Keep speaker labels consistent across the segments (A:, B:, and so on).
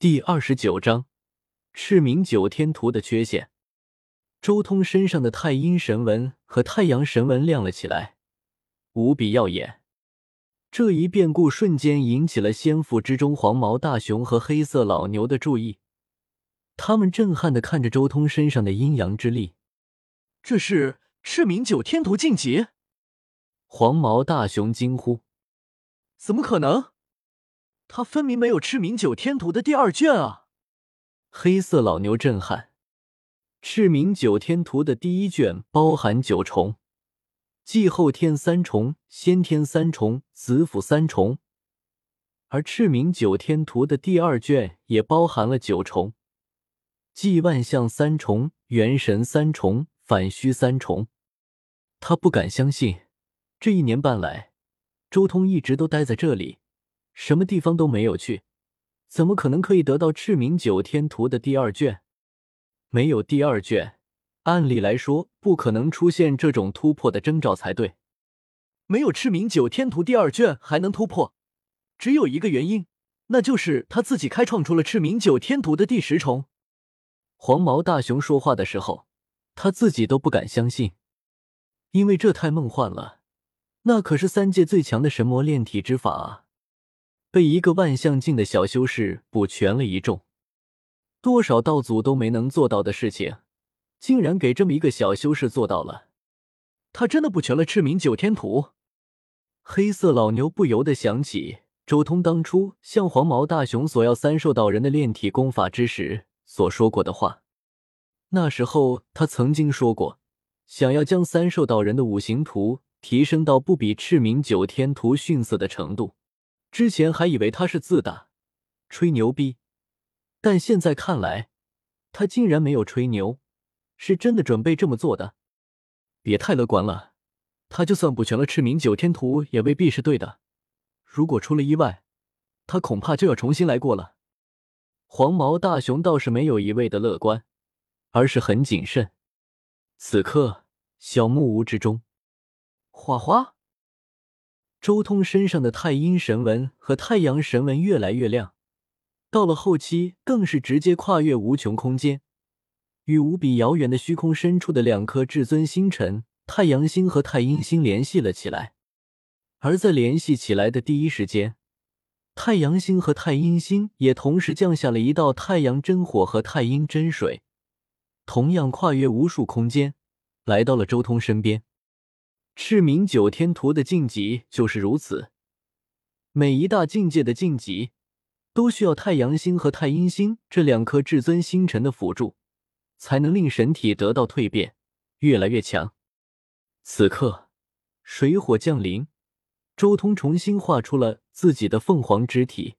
A: 第二十九章，赤明九天图的缺陷。周通身上的太阴神纹和太阳神纹亮了起来，无比耀眼。这一变故瞬间引起了仙府之中黄毛大熊和黑色老牛的注意，他们震撼的看着周通身上的阴阳之力。
B: 这是赤明九天图晋级！
A: 黄毛大熊惊呼：“
B: 怎么可能？他分明没有赤明九天图的第二卷啊！”
A: 黑色老牛震撼：“赤明九天图的第一卷包含九重，继后天三重、先天三重、子府三重，而赤明九天图的第二卷也包含了九重，继万象三重、元神三重。”反虚三重，他不敢相信，这一年半来，周通一直都待在这里，什么地方都没有去，怎么可能可以得到赤明九天图的第二卷？没有第二卷，按理来说不可能出现这种突破的征兆才对。
B: 没有赤明九天图第二卷还能突破，只有一个原因，那就是他自己开创出了赤明九天图的第十重。
A: 黄毛大熊说话的时候。他自己都不敢相信，因为这太梦幻了。那可是三界最强的神魔炼体之法啊！被一个万象境的小修士补全了一众，多少道祖都没能做到的事情，竟然给这么一个小修士做到了。
B: 他真的补全了赤明九天图。
A: 黑色老牛不由得想起周通当初向黄毛大熊索要三兽道人的炼体功法之时所说过的话。那时候他曾经说过，想要将三兽道人的五行图提升到不比赤明九天图逊色的程度。之前还以为他是自大、吹牛逼，但现在看来，他竟然没有吹牛，是真的准备这么做的。别太乐观了，他就算补全了赤明九天图，也未必是对的。如果出了意外，他恐怕就要重新来过了。黄毛大熊倒是没有一味的乐观。而是很谨慎。此刻，小木屋之中，
B: 花花，
A: 周通身上的太阴神纹和太阳神纹越来越亮，到了后期，更是直接跨越无穷空间，与无比遥远的虚空深处的两颗至尊星辰——太阳星和太阴星联系了起来。而在联系起来的第一时间，太阳星和太阴星也同时降下了一道太阳真火和太阴真水。同样跨越无数空间，来到了周通身边。赤明九天图的晋级就是如此，每一大境界的晋级都需要太阳星和太阴星这两颗至尊星辰的辅助，才能令神体得到蜕变，越来越强。此刻，水火降临，周通重新画出了自己的凤凰之体，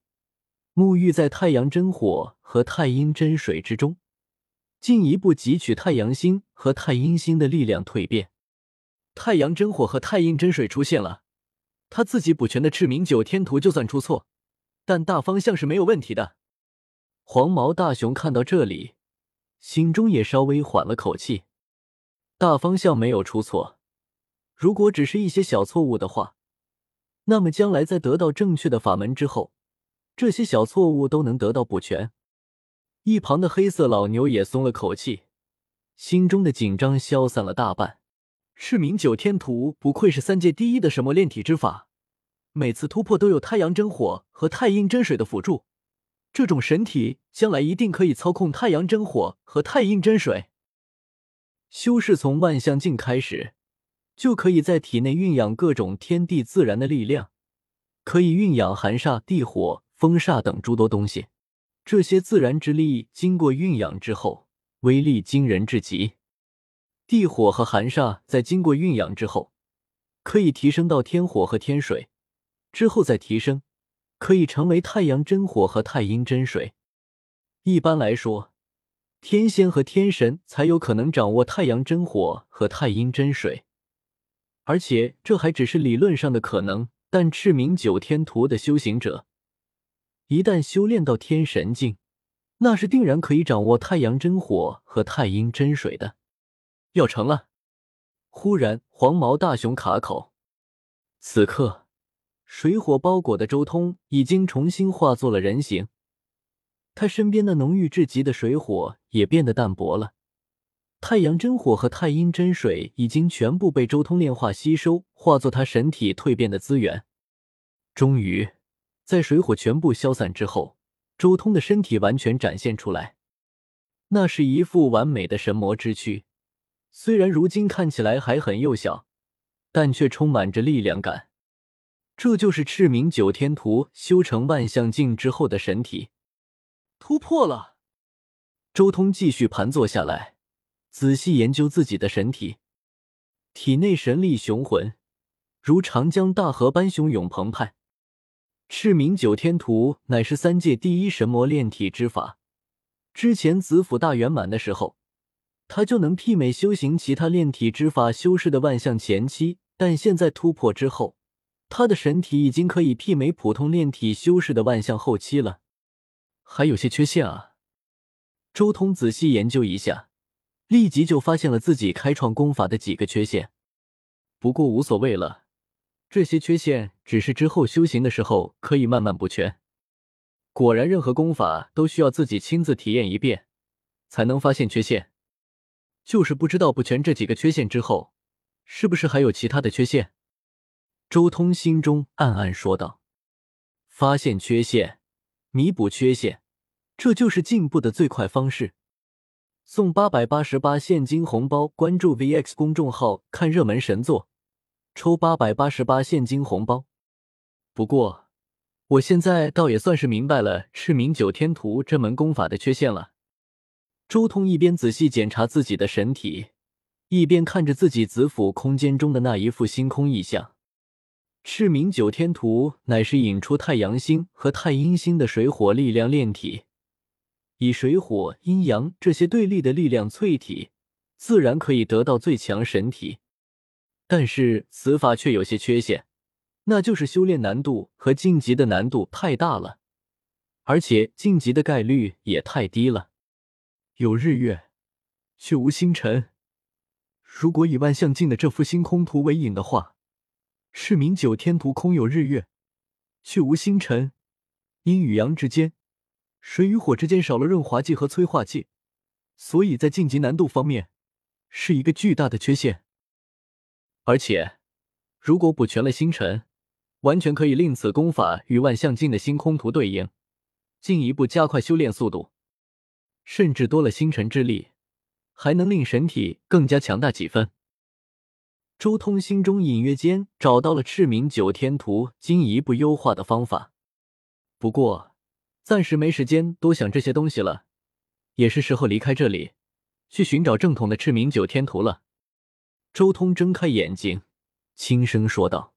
A: 沐浴在太阳真火和太阴真水之中。进一步汲取太阳星和太阴星的力量蜕变，
B: 太阳真火和太阴真水出现了。他自己补全的赤明九天图就算出错，但大方向是没有问题的。
A: 黄毛大熊看到这里，心中也稍微缓了口气。大方向没有出错，如果只是一些小错误的话，那么将来在得到正确的法门之后，这些小错误都能得到补全。一旁的黑色老牛也松了口气，心中的紧张消散了大半。
B: 赤明九天图不愧是三界第一的什么炼体之法，每次突破都有太阳真火和太阴真水的辅助，这种神体将来一定可以操控太阳真火和太阴真水。
A: 修士从万象境开始，就可以在体内蕴养各种天地自然的力量，可以蕴养寒煞、地火、风煞等诸多东西。这些自然之力经过蕴养之后，威力惊人至极。地火和寒煞在经过蕴养之后，可以提升到天火和天水，之后再提升，可以成为太阳真火和太阴真水。一般来说，天仙和天神才有可能掌握太阳真火和太阴真水，而且这还只是理论上的可能。但赤明九天图的修行者。一旦修炼到天神境，那是定然可以掌握太阳真火和太阴真水的。
B: 要成了！
A: 忽然，黄毛大熊卡口。此刻，水火包裹的周通已经重新化作了人形，他身边那浓郁至极的水火也变得淡薄了。太阳真火和太阴真水已经全部被周通炼化吸收，化作他神体蜕变的资源。终于，在水火全部消散之后，周通的身体完全展现出来，那是一副完美的神魔之躯。虽然如今看起来还很幼小，但却充满着力量感。这就是赤明九天图修成万象境之后的神体，突破了。周通继续盘坐下来。仔细研究自己的神体，体内神力雄浑，如长江大河般汹涌澎湃。赤明九天图乃是三界第一神魔炼体之法。之前子府大圆满的时候，他就能媲美修行其他炼体之法修士的万象前期，但现在突破之后，他的神体已经可以媲美普通炼体修士的万象后期了。还有些缺陷啊！周通仔细研究一下。立即就发现了自己开创功法的几个缺陷，不过无所谓了，这些缺陷只是之后修行的时候可以慢慢补全。果然，任何功法都需要自己亲自体验一遍，才能发现缺陷。就是不知道补全这几个缺陷之后，是不是还有其他的缺陷？周通心中暗暗说道：“发现缺陷，弥补缺陷，这就是进步的最快方式。”送八百八十八现金红包，关注 VX 公众号看热门神作，抽八百八十八现金红包。不过，我现在倒也算是明白了赤明九天图这门功法的缺陷了。周通一边仔细检查自己的神体，一边看着自己子府空间中的那一副星空异象。赤明九天图乃是引出太阳星和太阴星的水火力量炼体。以水火阴阳这些对立的力量淬体，自然可以得到最强神体。但是此法却有些缺陷，那就是修炼难度和晋级的难度太大了，而且晋级的概率也太低了。有日月，却无星辰。如果以万象镜的这幅星空图为引的话，赤明九天图空有日月，却无星辰，阴与阳之间。水与火之间少了润滑剂和催化剂，所以在晋级难度方面是一个巨大的缺陷。而且，如果补全了星辰，完全可以令此功法与万象镜的星空图对应，进一步加快修炼速度。甚至多了星辰之力，还能令神体更加强大几分。周通心中隐约间找到了赤明九天图进一步优化的方法，不过。暂时没时间多想这些东西了，也是时候离开这里，去寻找正统的赤明九天图了。周通睁开眼睛，轻声说道。